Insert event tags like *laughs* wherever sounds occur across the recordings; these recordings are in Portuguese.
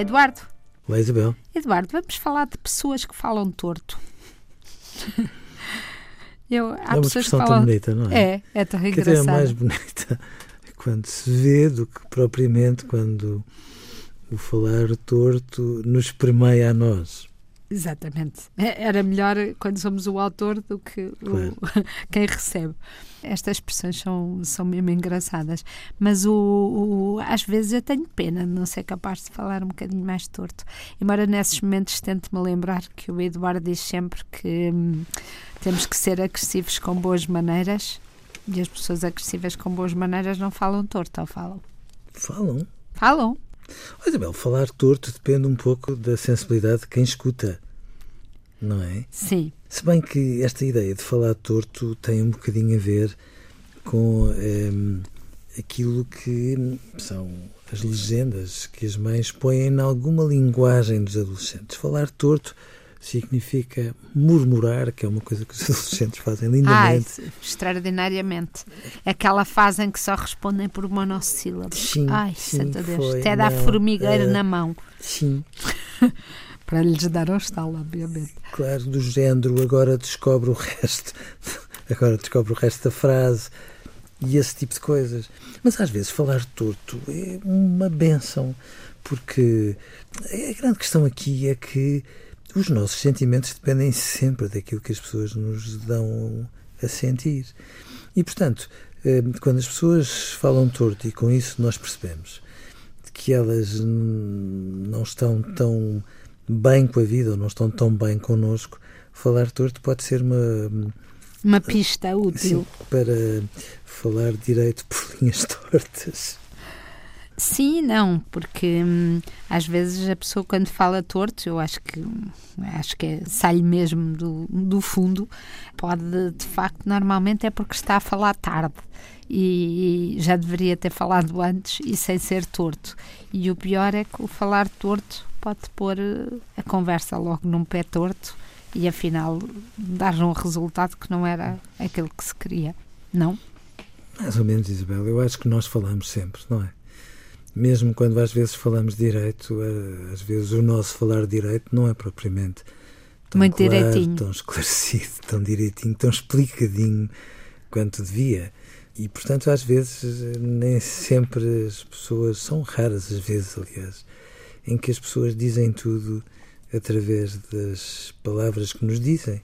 Olá, Eduardo. Olá, Isabel. Eduardo, vamos falar de pessoas que falam torto. *laughs* Eu, há é uma pessoas que falam... tão bonita, não é? É, é tão engraçado. Quer dizer, é mais bonita *laughs* quando se vê do que propriamente quando o falar torto nos permeia a nós. Exatamente. É, era melhor quando somos o autor do que claro. o, *laughs* quem recebe. Estas expressões são, são mesmo engraçadas. Mas o, o, às vezes eu tenho pena de não ser capaz de falar um bocadinho mais torto. Embora nesses momentos tente-me lembrar que o Eduardo diz sempre que hum, temos que ser agressivos com boas maneiras e as pessoas agressivas com boas maneiras não falam torto, ou falam? Falam. Falam. Oh, Isabel, falar torto depende um pouco da sensibilidade de quem escuta, não é? Sim. Se bem que esta ideia de falar torto tem um bocadinho a ver com ehm, aquilo que são as legendas que as mães põem em alguma linguagem dos adolescentes. Falar torto significa murmurar, que é uma coisa que os *laughs* adolescentes fazem lindamente. Ai, extraordinariamente. Aquela fase em que só respondem por monossílabos. Sim, Ai, sim, Santa Deus. Foi, Até dá formigueira uh, na mão. Sim. *laughs* Para lhes dar um estalo, obviamente. Claro, do género, agora descobre o resto. *laughs* agora descobre o resto da frase e esse tipo de coisas. Mas às vezes falar torto é uma benção, porque a grande questão aqui é que os nossos sentimentos dependem sempre daquilo que as pessoas nos dão a sentir. E, portanto, eh, quando as pessoas falam torto e com isso nós percebemos que elas não estão tão bem com a vida ou não estão tão bem connosco, falar torto pode ser uma. Uma pista útil. Sim, para falar direito por *laughs* linhas tortas. Sim não, porque hum, às vezes a pessoa quando fala torto, eu acho que acho que é, sai mesmo do, do fundo, pode de facto normalmente é porque está a falar tarde e, e já deveria ter falado antes e sem ser torto. E o pior é que o falar torto pode pôr eh, a conversa logo num pé torto e afinal dar um resultado que não era aquele que se queria, não? Mais ou menos, Isabel. Eu acho que nós falamos sempre, não é? Mesmo quando às vezes falamos direito, eh, às vezes o nosso falar direito não é propriamente tão Muito claro, direitinho. tão esclarecido, *laughs* tão direitinho, tão explicadinho quanto devia. E, portanto, às vezes, nem sempre as pessoas, são raras as vezes, aliás, em que as pessoas dizem tudo através das palavras que nos dizem.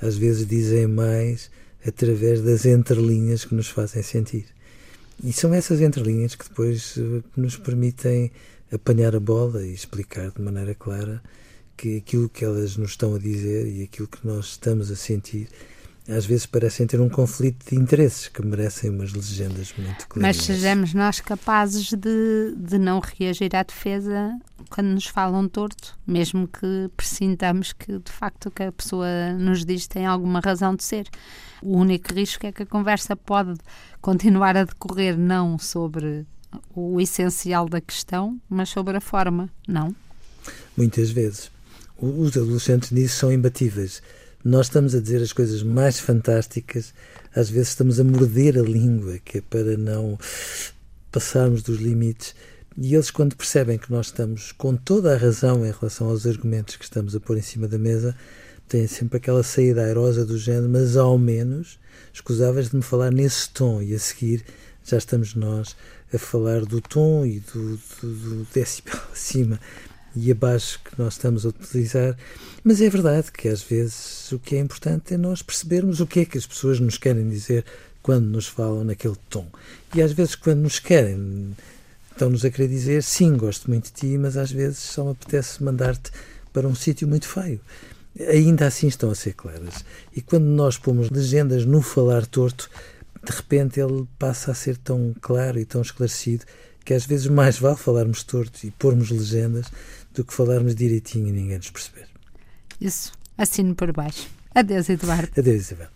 Às vezes dizem mais através das entrelinhas que nos fazem sentir. E são essas entrelinhas que depois eh, nos permitem apanhar a bola e explicar de maneira clara que aquilo que elas nos estão a dizer e aquilo que nós estamos a sentir às vezes parecem ter um conflito de interesses que merecem umas legendas muito claras. Mas sejamos nós capazes de, de não reagir à defesa quando nos falam torto, mesmo que pressintamos que de facto o que a pessoa nos diz tem alguma razão de ser. O único risco é que a conversa pode continuar a decorrer não sobre o essencial da questão, mas sobre a forma, não? Muitas vezes. Os adolescentes nisso são imbatíveis nós estamos a dizer as coisas mais fantásticas, às vezes estamos a morder a língua, que é para não passarmos dos limites. E eles, quando percebem que nós estamos com toda a razão em relação aos argumentos que estamos a pôr em cima da mesa, têm sempre aquela saída airosa do género, mas ao menos escusavas de me falar nesse tom. E a seguir já estamos nós a falar do tom e do, do, do decibel *laughs* acima e abaixo que nós estamos a utilizar, mas é verdade que às vezes o que é importante é nós percebermos o que é que as pessoas nos querem dizer quando nos falam naquele tom. E às vezes quando nos querem, estão-nos a querer dizer sim, gosto muito de ti, mas às vezes só me apetece mandar-te para um sítio muito feio. Ainda assim estão a ser claras. E quando nós pomos legendas no falar torto, de repente ele passa a ser tão claro e tão esclarecido que às vezes mais vale falarmos torto e pormos legendas do que falarmos direitinho e ninguém nos perceber. Isso, assino por baixo. Adeus, Eduardo. Adeus, Isabel.